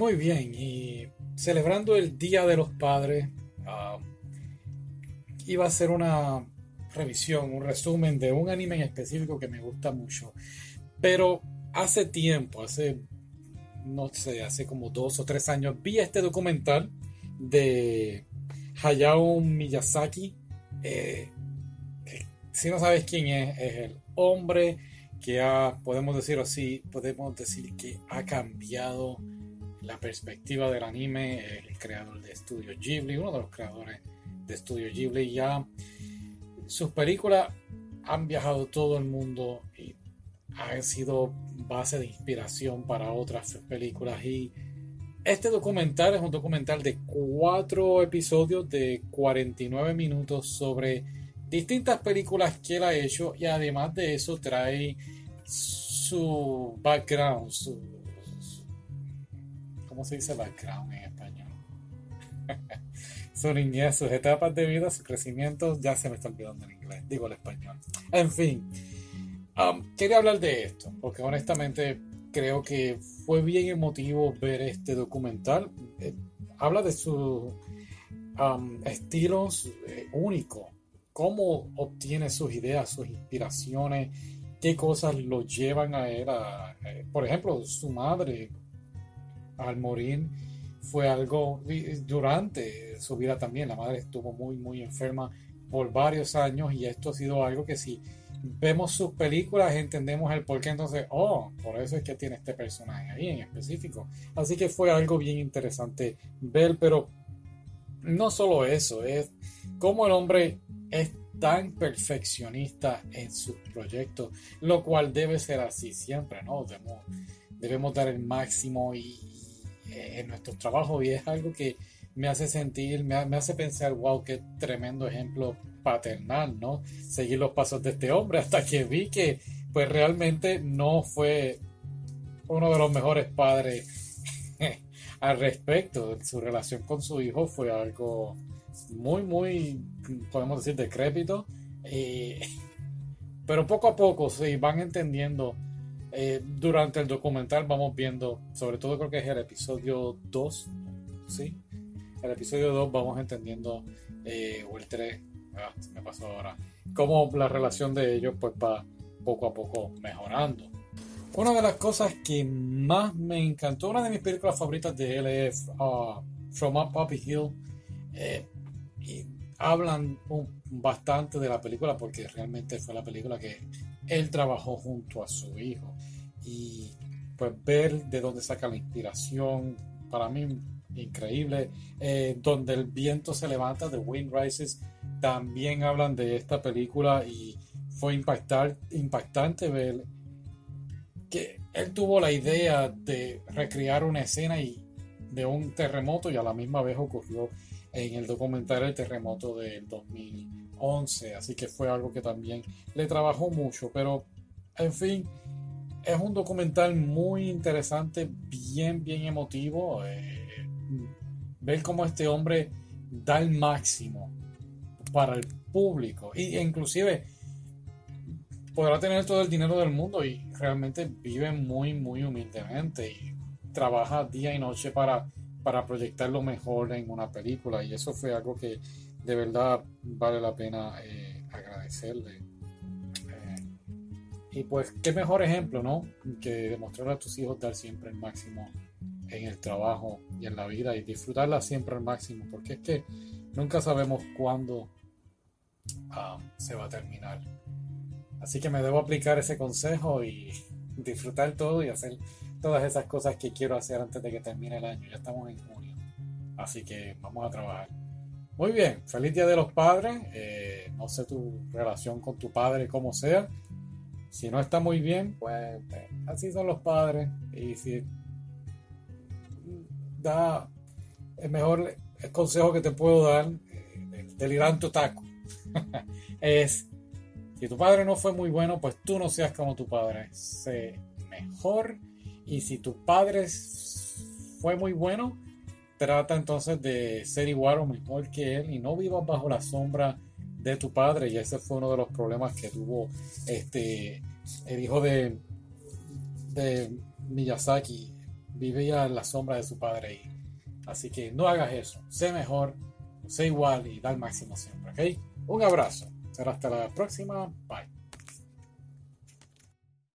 Muy bien, y celebrando el Día de los Padres, ah, iba a hacer una revisión, un resumen de un anime en específico que me gusta mucho. Pero hace tiempo, hace, no sé, hace como dos o tres años, vi este documental de Hayao Miyazaki. Eh, si no sabes quién es, es el hombre que ha, podemos decir así, podemos decir que ha cambiado la perspectiva del anime, el creador de Studio Ghibli, uno de los creadores de Studio Ghibli, ya sus películas han viajado todo el mundo y han sido base de inspiración para otras películas. Y este documental es un documental de cuatro episodios de 49 minutos sobre distintas películas que él ha hecho y además de eso trae su background, su ¿Cómo se dice background en español? su niñez, sus etapas de vida, su crecimiento, ya se me está olvidando en inglés, digo el español. En fin, um, quería hablar de esto, porque honestamente creo que fue bien emotivo ver este documental. Eh, habla de sus um, estilos eh, únicos, cómo obtiene sus ideas, sus inspiraciones, qué cosas lo llevan a él eh, por ejemplo, su madre al morir fue algo durante su vida también. La madre estuvo muy, muy enferma por varios años y esto ha sido algo que si vemos sus películas entendemos el por qué entonces, oh, por eso es que tiene este personaje ahí en específico. Así que fue algo bien interesante ver, pero no solo eso, es como el hombre es tan perfeccionista en sus proyectos, lo cual debe ser así siempre, ¿no? Debemos, debemos dar el máximo y, en nuestro trabajo y es algo que me hace sentir, me, hace pensar, wow, qué tremendo ejemplo paternal, ¿no? Seguir los pasos de este hombre hasta que vi que pues realmente no fue uno de los mejores padres al respecto. Su relación con su hijo fue algo muy, muy, podemos decir, decrépito. Eh, pero poco a poco se van entendiendo eh, durante el documental vamos viendo, sobre todo creo que es el episodio 2, ¿sí? El episodio 2 vamos entendiendo, eh, o el 3, ah, me pasó ahora, cómo la relación de ellos pues va poco a poco mejorando. Una de las cosas que más me encantó, una de mis películas favoritas de es uh, From Up Poppy Hill. Eh, y hablan bastante de la película porque realmente fue la película que él trabajó junto a su hijo. Y pues ver de dónde saca la inspiración, para mí increíble, eh, donde el viento se levanta, de Wind Rises, también hablan de esta película y fue impactar, impactante ver que él tuvo la idea de recrear una escena y de un terremoto y a la misma vez ocurrió en el documental El terremoto del 2011, así que fue algo que también le trabajó mucho, pero en fin, es un documental muy interesante, bien, bien emotivo. Eh, ver cómo este hombre da el máximo para el público. Y, e inclusive podrá tener todo el dinero del mundo y realmente vive muy, muy humildemente y trabaja día y noche para, para proyectar lo mejor en una película. Y eso fue algo que de verdad vale la pena eh, agradecerle. Y pues, qué mejor ejemplo, ¿no? Que demostrar a tus hijos dar siempre el máximo en el trabajo y en la vida y disfrutarla siempre al máximo, porque es que nunca sabemos cuándo ah, se va a terminar. Así que me debo aplicar ese consejo y disfrutar todo y hacer todas esas cosas que quiero hacer antes de que termine el año. Ya estamos en junio. Así que vamos a trabajar. Muy bien, feliz Día de los Padres. Eh, no sé tu relación con tu padre, como sea. Si no está muy bien, pues, pues así son los padres. Y si da el mejor consejo que te puedo dar, eh, el delirante taco, es si tu padre no fue muy bueno, pues tú no seas como tu padre. Sé mejor. Y si tu padre fue muy bueno, trata entonces de ser igual o mejor que él y no vivas bajo la sombra de tu padre y ese fue uno de los problemas que tuvo este el hijo de, de Miyazaki vivía en la sombra de su padre ahí. Así que no hagas eso. Sé mejor, sé igual y da el máximo siempre, ¿ok? Un abrazo. Será hasta la próxima. Bye.